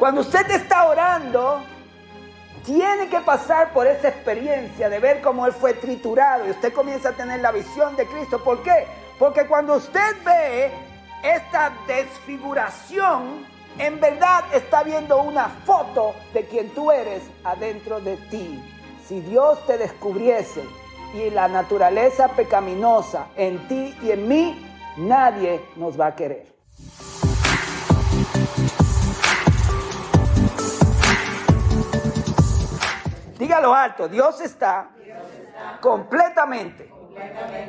Cuando usted está orando, tiene que pasar por esa experiencia de ver cómo Él fue triturado y usted comienza a tener la visión de Cristo. ¿Por qué? Porque cuando usted ve esta desfiguración, en verdad está viendo una foto de quien tú eres adentro de ti. Si Dios te descubriese y la naturaleza pecaminosa en ti y en mí, nadie nos va a querer. Dígalo alto, Dios está, completamente,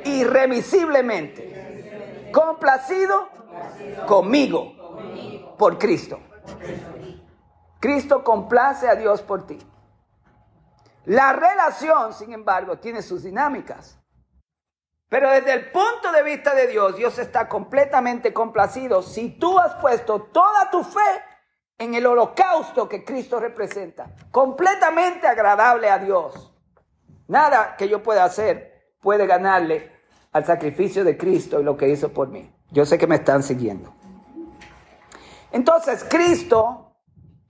irremisiblemente, complacido, conmigo, por Cristo. Cristo complace a Dios por ti. La relación, sin embargo, tiene sus dinámicas. Pero desde el punto de vista de Dios, Dios está completamente complacido si tú has puesto toda tu fe en el holocausto que Cristo representa. Completamente agradable a Dios. Nada que yo pueda hacer puede ganarle al sacrificio de Cristo y lo que hizo por mí. Yo sé que me están siguiendo. Entonces, Cristo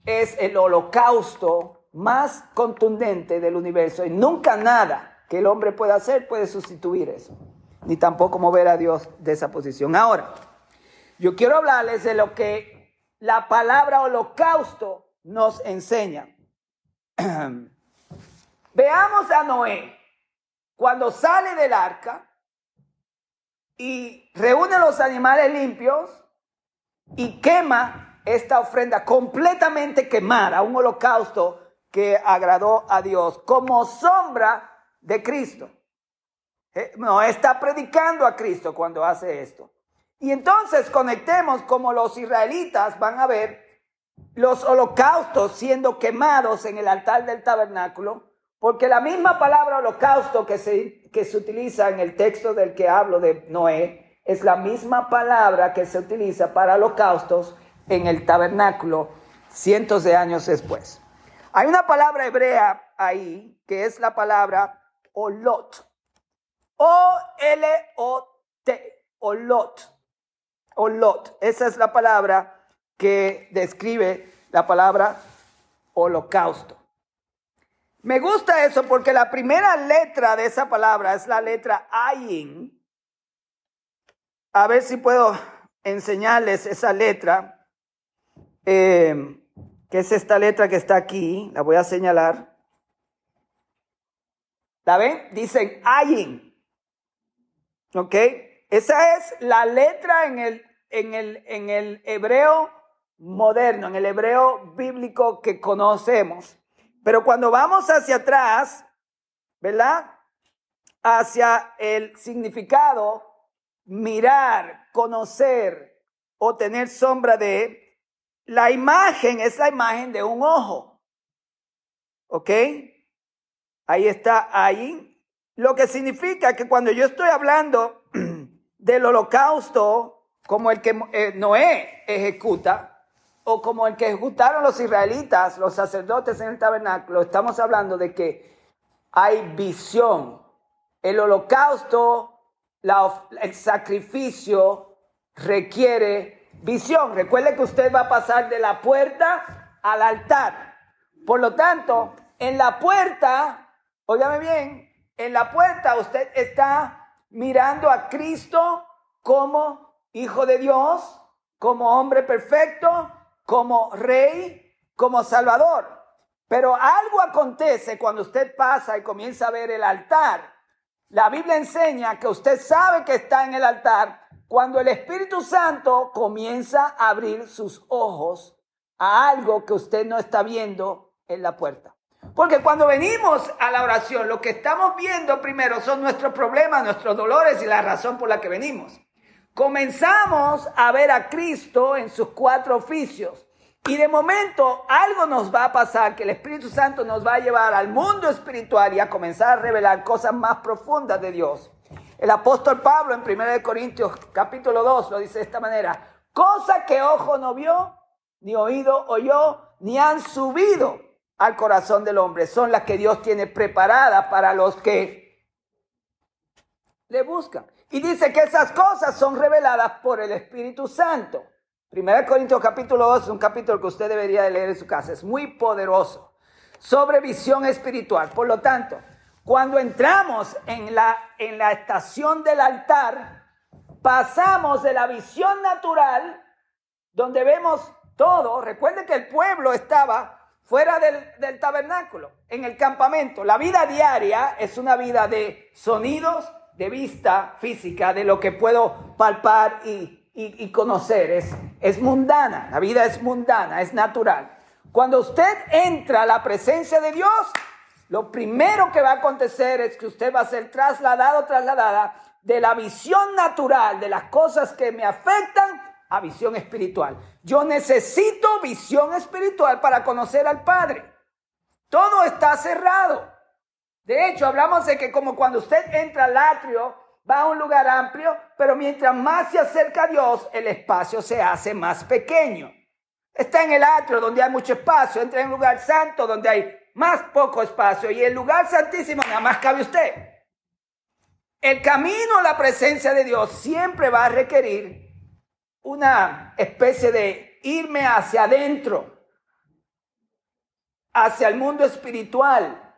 es el holocausto más contundente del universo y nunca nada que el hombre pueda hacer puede sustituir eso, ni tampoco mover a Dios de esa posición. Ahora, yo quiero hablarles de lo que la palabra holocausto nos enseña. Veamos a Noé cuando sale del arca y reúne los animales limpios y quema esta ofrenda completamente quemada, un holocausto que agradó a Dios como sombra de Cristo. Eh, no está predicando a Cristo cuando hace esto. Y entonces conectemos como los israelitas van a ver los holocaustos siendo quemados en el altar del tabernáculo, porque la misma palabra holocausto que se, que se utiliza en el texto del que hablo de Noé es la misma palabra que se utiliza para holocaustos en el tabernáculo cientos de años después. Hay una palabra hebrea ahí que es la palabra olot. O-L-O-T. Olot. Olot. Esa es la palabra que describe la palabra holocausto. Me gusta eso porque la primera letra de esa palabra es la letra Ayin. A ver si puedo enseñarles esa letra. Eh, que es esta letra que está aquí, la voy a señalar. ¿La ven? Dicen ayin. ¿Ok? Esa es la letra en el, en el, en el hebreo moderno, en el hebreo bíblico que conocemos. Pero cuando vamos hacia atrás, ¿verdad? Hacia el significado, mirar, conocer o tener sombra de, la imagen es la imagen de un ojo. ¿Ok? Ahí está, ahí. Lo que significa que cuando yo estoy hablando del holocausto, como el que eh, Noé ejecuta, o como el que ejecutaron los israelitas, los sacerdotes en el tabernáculo, estamos hablando de que hay visión. El holocausto, el sacrificio requiere visión. Recuerde que usted va a pasar de la puerta al altar. Por lo tanto, en la puerta, óigame bien, en la puerta usted está mirando a Cristo como hijo de Dios, como hombre perfecto, como rey, como salvador. Pero algo acontece cuando usted pasa y comienza a ver el altar. La Biblia enseña que usted sabe que está en el altar cuando el Espíritu Santo comienza a abrir sus ojos a algo que usted no está viendo en la puerta. Porque cuando venimos a la oración, lo que estamos viendo primero son nuestros problemas, nuestros dolores y la razón por la que venimos. Comenzamos a ver a Cristo en sus cuatro oficios. Y de momento algo nos va a pasar, que el Espíritu Santo nos va a llevar al mundo espiritual y a comenzar a revelar cosas más profundas de Dios. El apóstol Pablo en 1 Corintios capítulo 2 lo dice de esta manera, cosa que ojo no vio, ni oído oyó, ni han subido al corazón del hombre, son las que Dios tiene preparadas para los que le buscan. Y dice que esas cosas son reveladas por el Espíritu Santo. 1 Corintios capítulo 2 es un capítulo que usted debería de leer en su casa. Es muy poderoso sobre visión espiritual. Por lo tanto, cuando entramos en la, en la estación del altar, pasamos de la visión natural, donde vemos todo. Recuerde que el pueblo estaba fuera del, tabernáculo, en el campamento. La vida diaria es una vida de sonidos, de vista física, de lo que puedo palpar y y, conocer, es, es mundana, la vida es mundana, es natural. Cuando usted entra a la presencia de Dios, lo primero que va a acontecer es que usted va a ser trasladado, trasladada de la visión natural, de las cosas que me afectan, a visión espiritual. Yo necesito visión espiritual para conocer al Padre. Todo está cerrado. De hecho, hablamos de que como cuando usted entra al atrio va a un lugar amplio, pero mientras más se acerca a Dios, el espacio se hace más pequeño. Está en el atrio donde hay mucho espacio, entra en un lugar santo donde hay más poco espacio y el lugar santísimo nada más cabe usted. El camino a la presencia de Dios siempre va a requerir una especie de irme hacia adentro, hacia el mundo espiritual.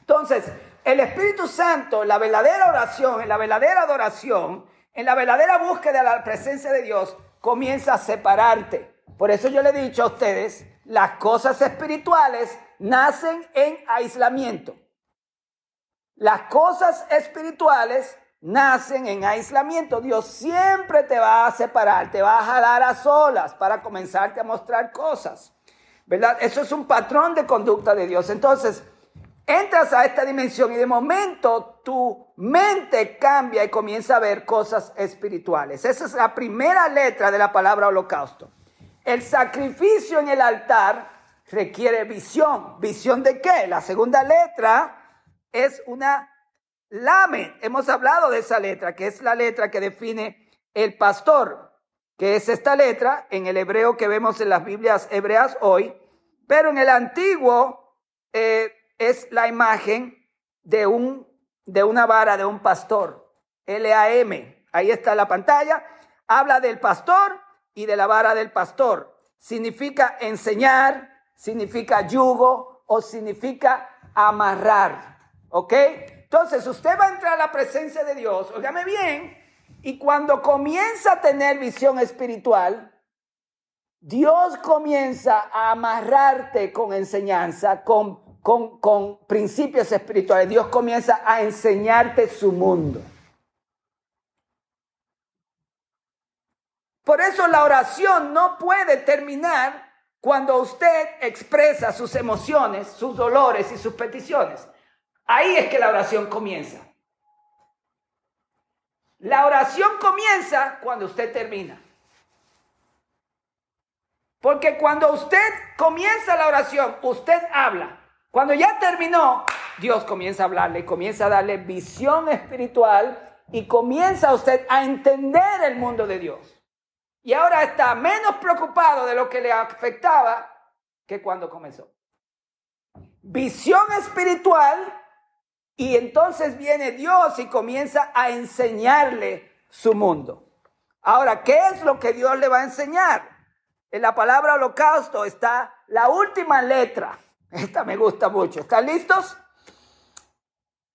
Entonces, el Espíritu Santo, la verdadera oración, en la verdadera adoración, en la verdadera búsqueda de la presencia de Dios, comienza a separarte. Por eso yo le he dicho a ustedes, las cosas espirituales nacen en aislamiento. Las cosas espirituales nacen en aislamiento. Dios siempre te va a separar, te va a jalar a solas para comenzarte a mostrar cosas. ¿Verdad? Eso es un patrón de conducta de Dios. Entonces, entras a esta dimensión y de momento tu mente cambia y comienza a ver cosas espirituales. Esa es la primera letra de la palabra holocausto. El sacrificio en el altar requiere visión. ¿Visión de qué? La segunda letra es una lamen. Hemos hablado de esa letra, que es la letra que define el pastor, que es esta letra en el hebreo que vemos en las Biblias hebreas hoy, pero en el antiguo eh, es la imagen de, un, de una vara de un pastor. L-A-M. Ahí está la pantalla. Habla del pastor y de la vara del pastor. Significa enseñar, significa yugo o significa amarrar. ¿Ok? Entonces usted va a entrar a la presencia de Dios, óigame bien, y cuando comienza a tener visión espiritual, Dios comienza a amarrarte con enseñanza, con con, principios espirituales, Dios comienza a enseñarte su mundo. Por eso la oración no puede terminar cuando usted expresa sus emociones, sus dolores y sus peticiones. Ahí es que la oración comienza. La oración comienza cuando usted termina. Porque cuando usted comienza la oración, usted habla. Cuando ya terminó, Dios comienza a hablarle, comienza a darle visión espiritual y comienza usted a entender el mundo de Dios. Y ahora está menos preocupado de lo que le afectaba que cuando comenzó. Visión espiritual y entonces viene Dios y comienza a enseñarle su mundo. Ahora, ¿qué es lo que Dios le va a enseñar? En la palabra holocausto está la última letra esta me gusta mucho. ¿Están listos?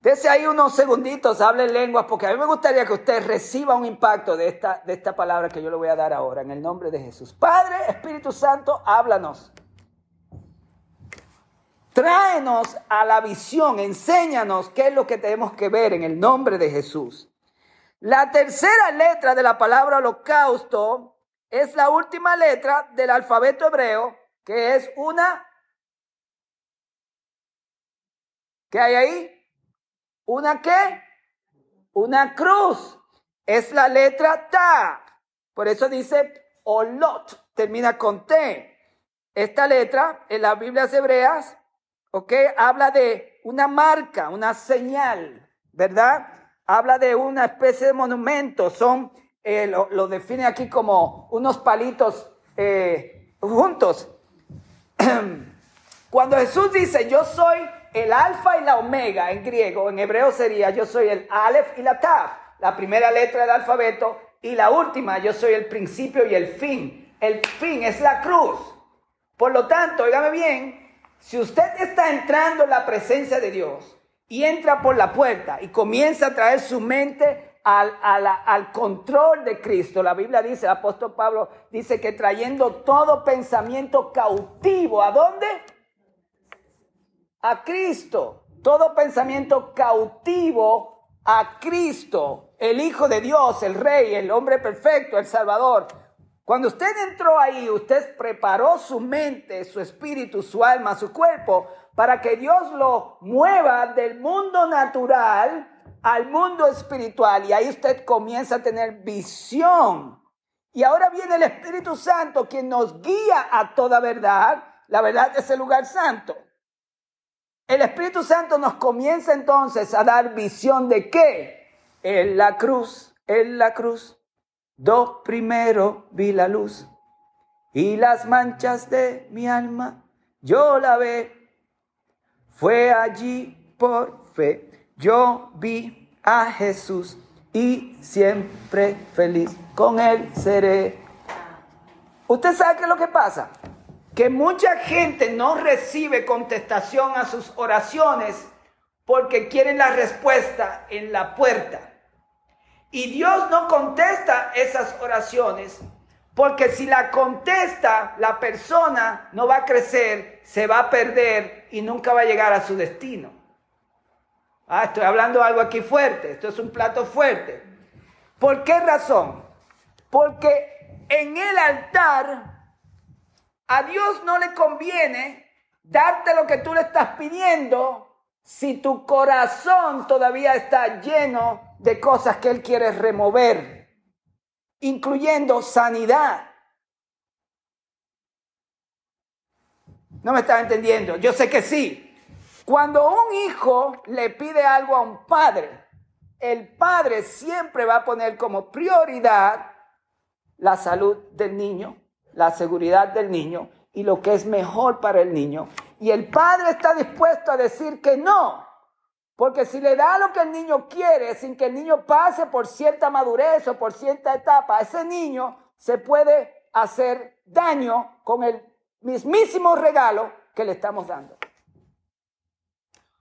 Dese ahí unos segunditos, hable lenguas, porque a mí me gustaría que usted reciba un impacto de esta, de esta palabra que yo le voy a dar ahora, en el nombre de Jesús. Padre, Espíritu Santo, háblanos. Tráenos a la visión, enséñanos qué es lo que tenemos que ver en el nombre de Jesús. La tercera letra de la palabra holocausto es la última letra del alfabeto hebreo, que es una ¿Qué hay ahí? ¿Una qué? Una cruz. Es la letra Ta. Por eso dice Olot. Termina con T. Esta letra en las Biblias hebreas, ¿ok? Habla de una marca, una señal, ¿verdad? Habla de una especie de monumento. Son, eh, lo, define aquí como unos palitos eh, juntos. Cuando Jesús dice, yo soy el alfa y la omega en griego, en hebreo sería yo soy el alef y la taf, la primera letra del alfabeto, y la última, yo soy el principio y el fin. el fin, es la cruz. Por lo tanto, oígame bien, si usted está entrando en la presencia de Dios y entra por la puerta y comienza a traer su mente al, al, control de Cristo. La Biblia dice, el apóstol Pablo dice que trayendo todo pensamiento cautivo, ¿a dónde? A Cristo. Todo pensamiento cautivo a Cristo, el Hijo de Dios, el Rey, el hombre perfecto, el Salvador. Cuando usted entró ahí, usted preparó su mente, su espíritu, su alma, su cuerpo, para que Dios lo mueva del mundo natural al mundo espiritual y ahí usted comienza a tener visión. Y ahora viene el Espíritu Santo quien nos guía a toda verdad, la verdad es el lugar santo. El Espíritu Santo nos comienza entonces a dar visión de qué? En la cruz, en la cruz. Do primero vi la luz y las manchas de mi alma, yo la ve. Fue allí por fe yo vi a Jesús y siempre feliz con él seré. ¿Usted sabe qué es lo que pasa? Que mucha gente no recibe contestación a sus oraciones porque quieren la respuesta en la puerta. Y Dios no contesta esas oraciones porque si la contesta, la persona no va a crecer, se va a perder y nunca va a llegar a su destino. Ah, estoy hablando algo aquí fuerte, esto es un plato fuerte. ¿Por qué razón? Porque en el altar a Dios no le conviene darte lo que tú le estás pidiendo si tu corazón todavía está lleno de cosas que Él quiere remover, incluyendo sanidad. ¿No me estás entendiendo? Yo sé que sí, cuando un hijo le pide algo a un padre, el padre siempre va a poner como prioridad la salud del niño, la seguridad del niño y lo que es mejor para el niño. Y el padre está dispuesto a decir que no, porque si le da lo que el niño quiere sin que el niño pase por cierta madurez o por cierta etapa, ese niño se puede hacer daño con el mismísimo regalo que le estamos dando.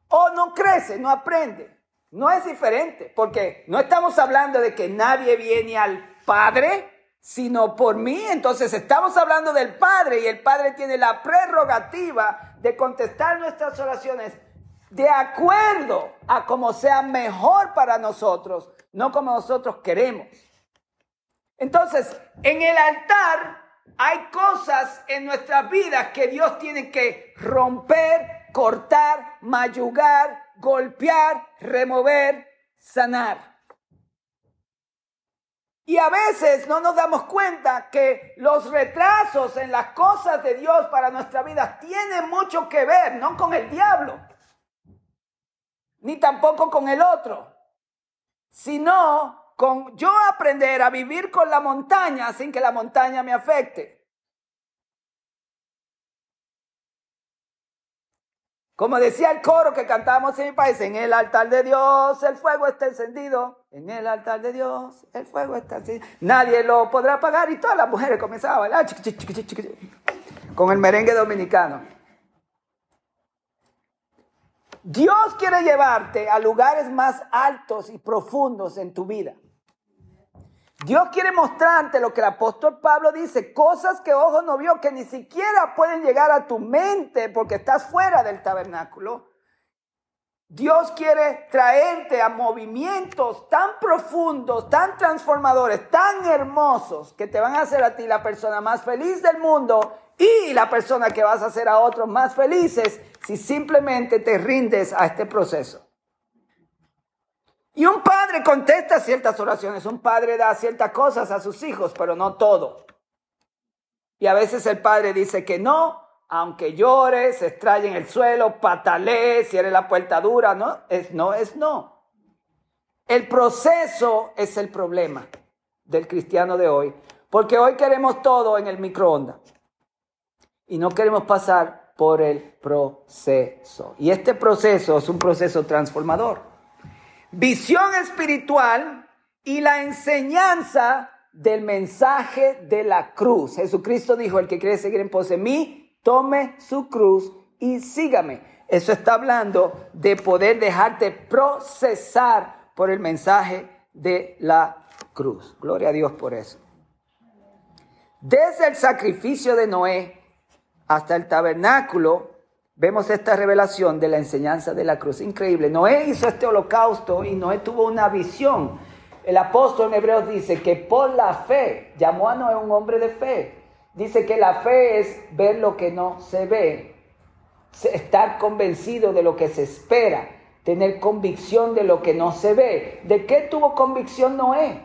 O no crece, no aprende. No es diferente, porque no estamos hablando de que nadie viene al Padre, sino por mí. Entonces estamos hablando del Padre y el Padre tiene la prerrogativa de contestar nuestras oraciones de acuerdo a como sea mejor para nosotros, no como nosotros queremos. Entonces, en el altar hay cosas en nuestras vidas que Dios tiene que romper, cortar, mayugar, golpear, remover, sanar. Y a veces no nos damos cuenta que los retrasos en las cosas de Dios para nuestra vida tienen mucho que ver, no con el diablo, ni tampoco con el otro, sino con yo aprender a vivir con la montaña sin que la montaña me afecte. Como decía el coro que cantábamos en mi país, en el altar de Dios el fuego está encendido. En el altar de Dios el fuego está encendido. Nadie lo podrá apagar y todas las mujeres comenzaban a bailar con el merengue dominicano. Dios quiere llevarte a lugares más altos y profundos en tu vida. Dios quiere mostrarte lo que el apóstol Pablo dice, cosas que ojo no vio, que ni siquiera pueden llegar a tu mente porque estás fuera del tabernáculo. Dios quiere traerte a movimientos tan profundos, tan transformadores, tan hermosos, que te van a hacer a ti la persona más feliz del mundo y la persona que vas a hacer a otros más felices si simplemente te rindes a este proceso. Y un padre contesta ciertas oraciones, un padre da ciertas cosas a sus hijos, pero no todo. Y a veces el padre dice que no, aunque llore, se extrae en el suelo, patalee, cierre la puerta dura, no, es no, es no. El proceso es el problema del cristiano de hoy, porque hoy queremos todo en el microondas y no queremos pasar por el proceso. Y este proceso es un proceso transformador visión espiritual y la enseñanza del mensaje de la cruz. Jesucristo dijo, el que quiere seguir en pos de mí, tome su cruz y sígame. Eso está hablando de poder dejarte procesar por el mensaje de la cruz. Gloria a Dios por eso. Desde el sacrificio de Noé hasta el tabernáculo, vemos esta revelación de la enseñanza de la cruz. Increíble. Noé hizo este holocausto y Noé tuvo una visión el apóstol en Hebreos dice que por la fe, llamó a Noé un hombre de fe. Dice que la fe es ver lo que no se ve, estar convencido de lo que se espera, tener convicción de lo que no se ve. ¿De qué tuvo convicción Noé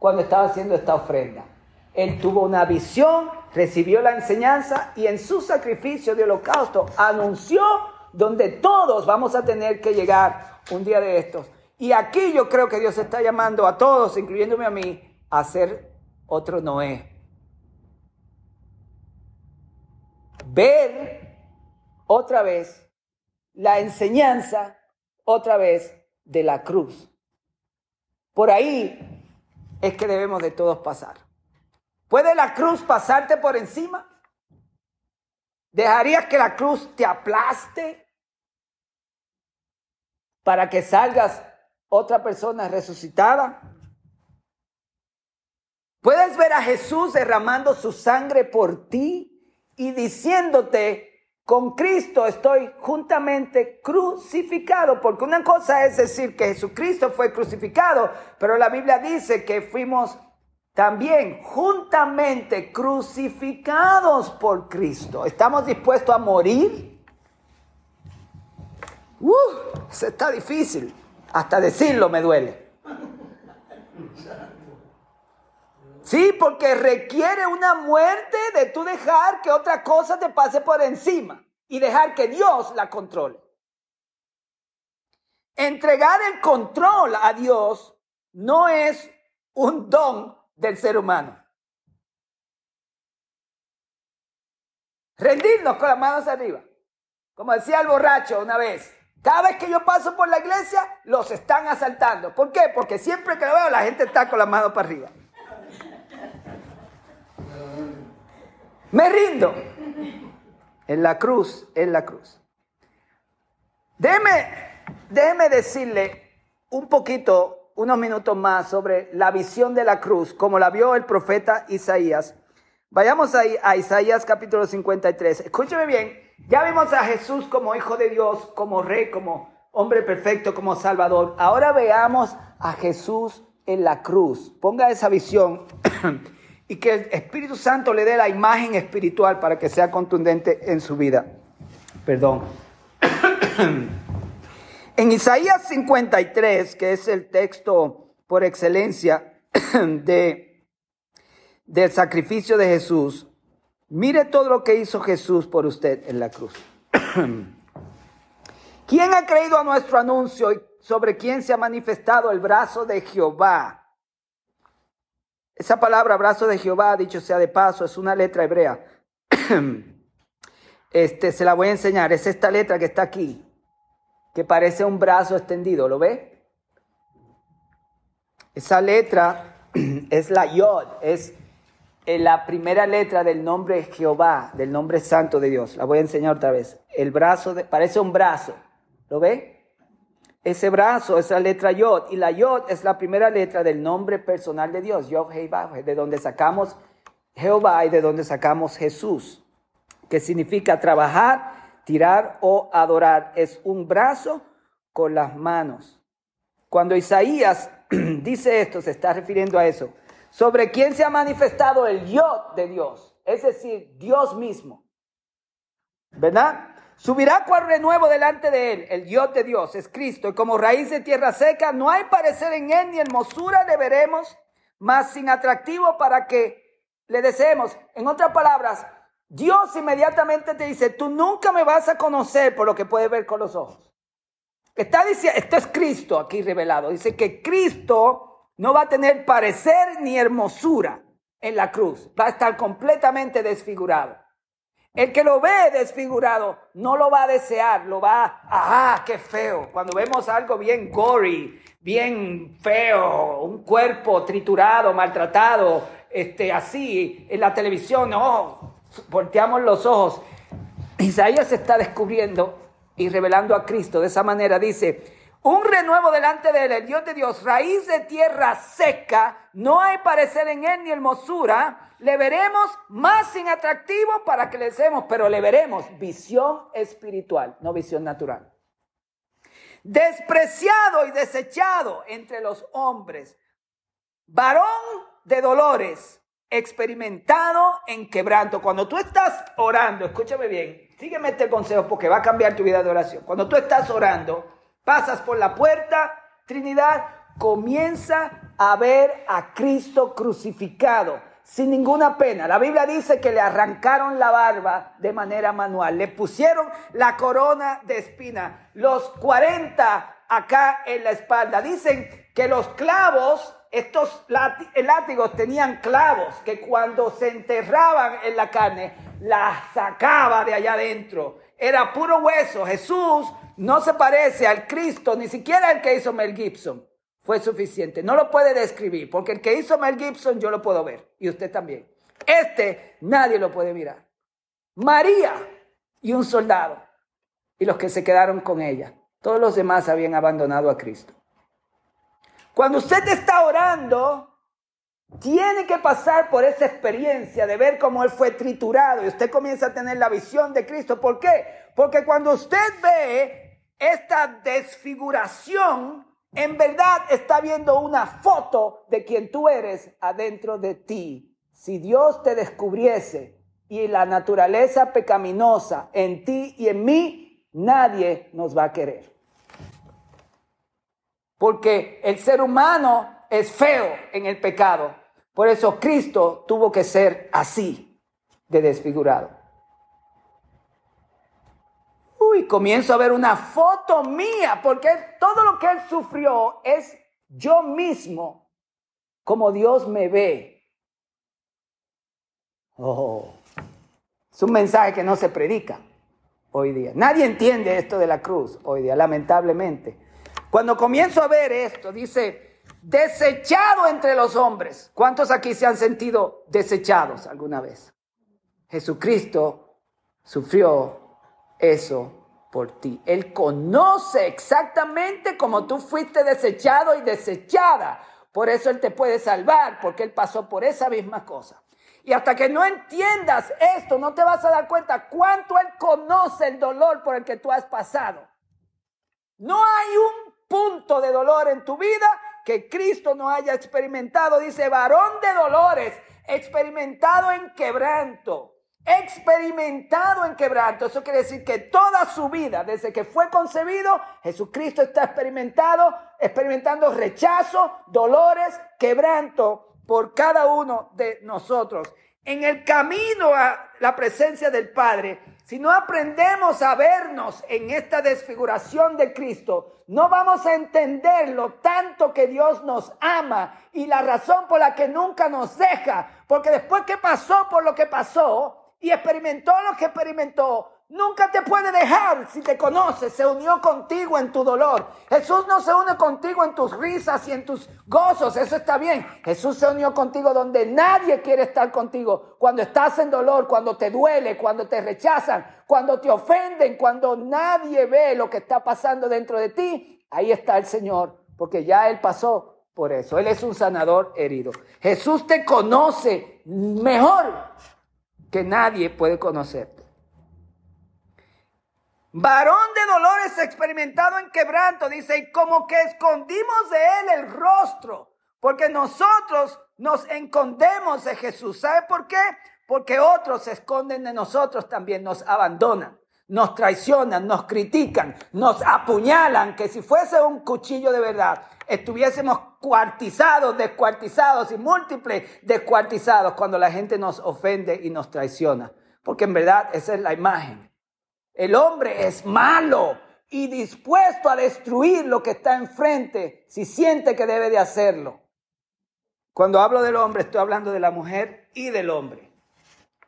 cuando estaba haciendo esta ofrenda? Él tuvo una visión, recibió la enseñanza y en su sacrificio de holocausto anunció donde todos vamos a tener que llegar un día de estos y aquí yo creo que Dios está llamando a todos, incluyéndome a mí, a ser otro Noé. Ver otra vez la enseñanza, otra vez de la cruz. Por ahí es que debemos de todos pasar. ¿Puede la cruz pasarte por encima? ¿Dejarías que la cruz te aplaste para que salgas otra persona resucitada. Puedes ver a Jesús derramando su sangre por ti y diciéndote, con Cristo estoy juntamente crucificado, porque una cosa es decir que Jesucristo fue crucificado, pero la Biblia dice que fuimos también juntamente crucificados por Cristo. ¿Estamos dispuestos a morir? Uh, eso está difícil. Hasta decirlo me duele. Sí, porque requiere una muerte de tú dejar que otra cosa te pase por encima y dejar que Dios la controle. Entregar el control a Dios no es un don del ser humano. Rendirnos con las manos arriba. Como decía el borracho una vez, cada vez que yo paso por la iglesia, los están asaltando. ¿Por qué? Porque siempre que lo veo, la gente está con la mano para arriba. Me rindo. En la cruz, en la cruz. Déjeme, déjeme decirle un poquito, unos minutos más sobre la visión de la cruz, como la vio el profeta Isaías. Vayamos ahí a Isaías capítulo 53. Escúcheme bien, ya vimos a Jesús como hijo de Dios, como rey, como hombre perfecto, como salvador. Ahora veamos a Jesús en la cruz. Ponga esa visión y que el Espíritu Santo le dé la imagen espiritual para que sea contundente en su vida. Perdón. En Isaías 53, que es el texto por excelencia de, del sacrificio de Jesús, Mire todo lo que hizo Jesús por usted en la cruz. ¿Quién ha creído a nuestro anuncio y sobre quién se ha manifestado el brazo de Jehová? Esa palabra brazo de Jehová, dicho sea de paso, es una letra hebrea. Este, se la voy a enseñar. Es esta letra que está aquí, que parece un brazo extendido. ¿Lo ve? Esa letra es la yod, es en la primera letra del nombre Jehová, del nombre santo de Dios. La voy a enseñar otra vez. El brazo, parece un brazo. ¿Lo ve? Ese brazo es la letra Yod. Y la Yod es la primera letra del nombre personal de Dios. Yod Jehová, de donde sacamos Jehová y de donde sacamos Jesús. Que significa trabajar, tirar o adorar. Es un brazo con las manos. Cuando Isaías dice esto, se está refiriendo a eso sobre quién se ha manifestado el yo de Dios, es decir, Dios mismo. ¿Verdad? Subirá cual renuevo delante de él, el Dios de Dios, es Cristo, y como raíz de tierra seca, no hay parecer en él ni hermosura le veremos, más sin atractivo para que le deseemos. En otras palabras, Dios inmediatamente te dice, tú nunca me vas a conocer por lo que puedes ver con los ojos. Está diciendo, esto es Cristo aquí revelado. Dice que Cristo no va a tener parecer ni hermosura en la cruz. Va a estar completamente desfigurado. El que lo ve desfigurado no lo va a desear, lo va a, ah, qué feo. Cuando vemos algo bien gory, bien feo, un cuerpo triturado, maltratado, este, así, en la televisión, no, volteamos los ojos. Isaías está descubriendo y revelando a Cristo de esa manera. Dice, un renuevo delante de él, el Dios de Dios, raíz de tierra seca, no hay parecer en él ni hermosura, le veremos más sin atractivo para que le seamos, pero le veremos visión espiritual, no visión natural. Despreciado y desechado entre los hombres, varón de dolores, experimentado en quebranto. Cuando tú estás orando, escúchame bien, sígueme este consejo porque va a cambiar tu vida de oración. Cuando tú estás orando, pasas por la puerta, Trinidad, comienza a ver a Cristo crucificado sin ninguna pena. La Biblia dice que le arrancaron la barba de manera manual, le pusieron la corona de espina, los 40 acá en la espalda. Dicen que los clavos, estos látigos tenían clavos que cuando se enterraban en la carne, la sacaba de allá adentro. Era puro hueso. Jesús no se parece al Cristo, ni siquiera el que hizo Mel Gibson. Fue suficiente. No lo puede describir, porque el que hizo Mel Gibson yo lo puedo ver, y usted también. Este nadie lo puede mirar. María y un soldado, y los que se quedaron con ella. Todos los demás habían abandonado a Cristo. Cuando usted está orando, tiene que pasar por esa experiencia de ver cómo Él fue triturado y usted comienza a tener la visión de Cristo. ¿Por qué? Porque cuando usted ve esta desfiguración en verdad está viendo una foto de quien tú eres adentro de ti. Si Dios te descubriese y la naturaleza pecaminosa en ti y en mí, nadie nos va a querer. Porque el ser humano es feo en el pecado. Por eso Cristo tuvo que ser así, de desfigurado y comienzo a ver una foto mía, porque todo lo que él sufrió es yo mismo, como Dios me ve. Oh, es un mensaje que no se predica hoy día. Nadie entiende esto de la cruz hoy día, lamentablemente. Cuando comienzo a ver esto, dice, desechado entre los hombres. ¿Cuántos aquí se han sentido desechados alguna vez? Jesucristo sufrió eso por ti. Él conoce exactamente cómo tú fuiste desechado y desechada. Por eso Él te puede salvar, porque Él pasó por esa misma cosa. Y hasta que no entiendas esto, no te vas a dar cuenta cuánto Él conoce el dolor por el que tú has pasado. No hay un punto de dolor en tu vida que Cristo no haya experimentado. Dice, varón de dolores, experimentado en quebranto experimentado en quebranto. Eso quiere decir que toda su vida, desde que fue concebido, Jesucristo está experimentado, experimentando rechazo, dolores, quebranto por cada uno de nosotros. En el camino a la presencia del Padre, si no aprendemos a vernos en esta desfiguración de Cristo, no vamos a entender lo tanto que Dios nos ama y la razón por la que nunca nos deja. Porque después que pasó por lo que pasó, y experimentó lo que experimentó, nunca te puede dejar si te conoce, se unió contigo en tu dolor. Jesús no se une contigo en tus risas y en tus gozos, eso está bien. Jesús se unió contigo donde nadie quiere estar contigo. Cuando estás en dolor, cuando te duele, cuando te rechazan, cuando te ofenden, cuando nadie ve lo que está pasando dentro de ti, ahí está el Señor, porque ya Él pasó por eso. Él es un sanador herido. Jesús te conoce mejor que nadie puede conocer. Varón de dolores experimentado en quebranto, dice, y como que escondimos de él el rostro, porque nosotros nos escondemos de Jesús. ¿Sabe por qué? Porque otros se esconden de nosotros también, nos abandonan, nos traicionan, nos critican, nos apuñalan, que si fuese un cuchillo de verdad, estuviésemos cuartizados, descuartizados y múltiples descuartizados cuando la gente nos ofende y nos traiciona. Porque en verdad esa es la imagen. El hombre es malo y dispuesto a destruir lo que está enfrente si siente que debe de hacerlo. Cuando hablo del hombre estoy hablando de la mujer y del hombre.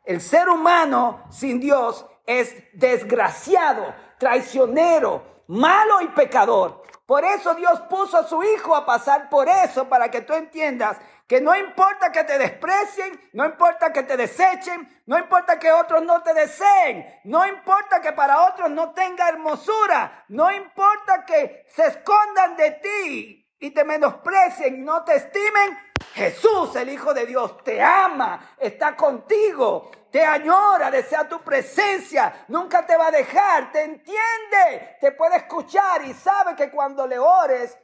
El ser humano sin Dios es desgraciado, traicionero, malo y pecador. Por eso Dios puso a su Hijo a pasar por eso, para que tú entiendas que no importa que te desprecien, no importa que te desechen, no importa que otros no te deseen, no importa que para otros no tenga hermosura, no importa que se escondan de ti y te menosprecien y no te estimen, Jesús, el Hijo de Dios, te ama, está contigo, te añora, desea tu presencia, nunca te va a dejar, te entiende, te puede escuchar y sabe que cuando le ores,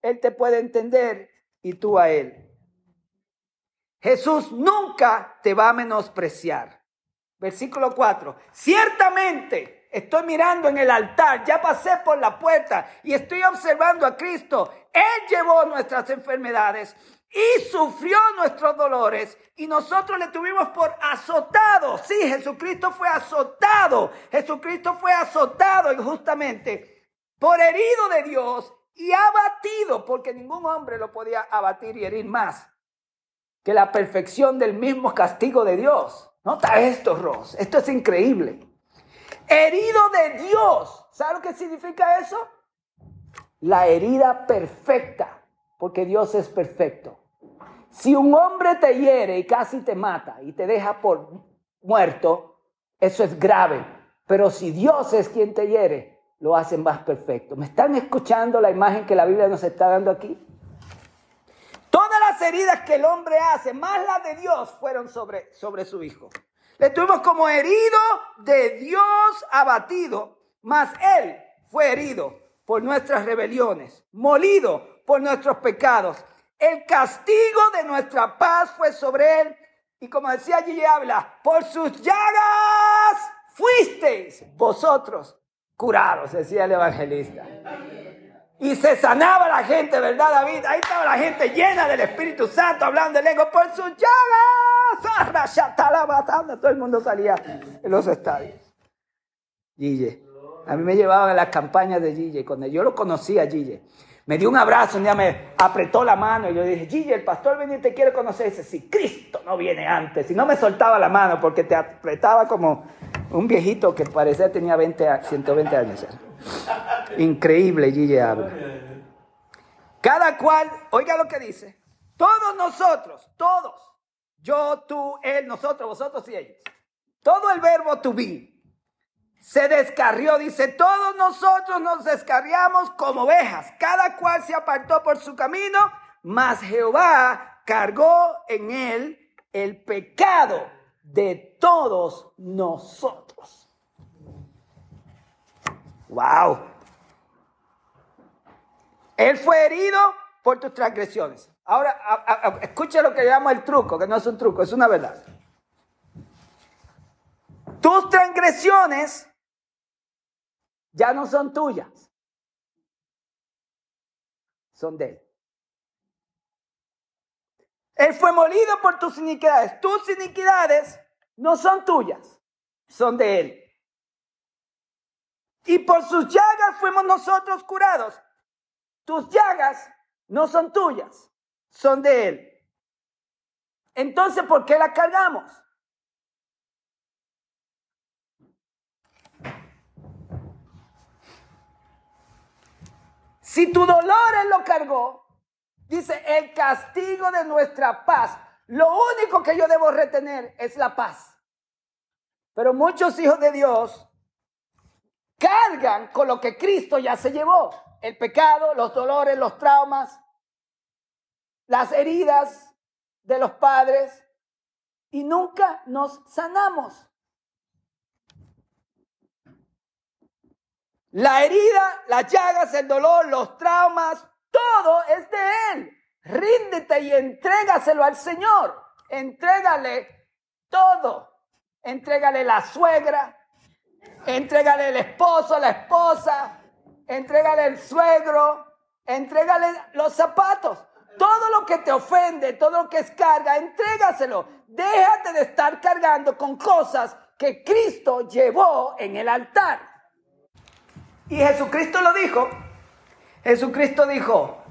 Él te puede entender y tú a Él. Jesús nunca te va a menospreciar. Versículo 4. Ciertamente estoy mirando en el altar, ya pasé por la puerta y estoy observando a Cristo. Él llevó nuestras enfermedades y sufrió nuestros dolores y nosotros le tuvimos por azotado. Sí, Jesucristo fue azotado. Jesucristo fue azotado injustamente por herido de Dios y abatido porque ningún hombre lo podía abatir y herir más que la perfección del mismo castigo de Dios. Nota esto, Ross. Esto es increíble. Herido de Dios. ¿Sabe lo que significa eso? La herida perfecta, porque Dios es perfecto. Si un hombre te hiere y casi te mata y te deja por muerto, eso es grave. Pero si Dios es quien te hiere, lo hace más perfecto. ¿Me están escuchando la imagen que la Biblia nos está dando aquí? Heridas que el hombre hace, más las de Dios, fueron sobre, sobre su hijo. Le tuvimos como herido de Dios abatido, mas él fue herido por nuestras rebeliones, molido por nuestros pecados. El castigo de nuestra paz fue sobre él. Y como decía allí habla, por sus llagas fuisteis vosotros curados, decía el evangelista y se sanaba la gente, ¿verdad, David? Ahí estaba la gente llena del Espíritu Santo, hablando de lengua por sus llagas. Todo el mundo salía en los estadios. Gille. A mí me llevaban a las campañas de Gille. Cuando yo lo conocía, Gille. Me dio un abrazo, un día me apretó la mano y yo dije, Gille, el pastor venía y te quiere conocer. Dice, si Cristo no viene antes. Y no me soltaba la mano porque te apretaba como un viejito que parecía tenía 20, 120 años. Increíble, Gigi habla. Cada cual, oiga lo que dice. Todos nosotros, todos, yo, tú, él, nosotros, vosotros y ellos. Todo el verbo to be se descarrió, dice, todos nosotros nos descarriamos como ovejas, cada cual se apartó por su camino, mas Jehová cargó en él el pecado de todos nosotros. Wow. Él fue herido por tus transgresiones. Ahora, escucha lo que llamo el truco, que no es un truco, es una verdad. Tus transgresiones ya no son tuyas, son de Él. Él fue molido por tus iniquidades. Tus iniquidades no son tuyas, son de Él. Y por sus llagas fuimos nosotros curados. Tus llagas no son tuyas, son de Él. Entonces, ¿por qué las cargamos? Si tu dolor Él lo cargó, dice, el castigo de nuestra paz. Lo único que yo debo retener es la paz. Pero muchos hijos de Dios cargan con lo que Cristo ya se llevó. El pecado, los dolores, los traumas, las heridas de los padres y nunca nos sanamos. La herida, las llagas, el dolor, los traumas, todo es de Él. Ríndete y entrégaselo al Señor. Entrégale todo. Entrégale la suegra, Entrégale el esposo, la esposa, entrégale el suegro, entrégale los zapatos. Todo lo que te ofende, todo lo que es carga, entrégaselo. Déjate de estar cargando con cosas que Cristo llevó en el altar. Y Jesucristo lo dijo. Jesucristo dijo,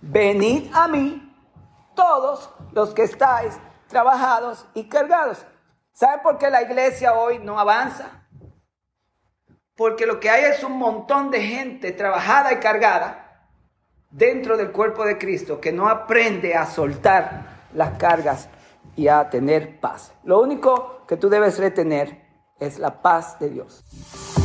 venid a mí todos los que estáis trabajados y cargados ¿Saben por qué la iglesia hoy no avanza? Porque lo que hay es un montón de gente trabajada y cargada dentro del cuerpo de Cristo que no aprende a soltar las cargas y a tener paz. Lo único que tú debes retener es la paz de Dios.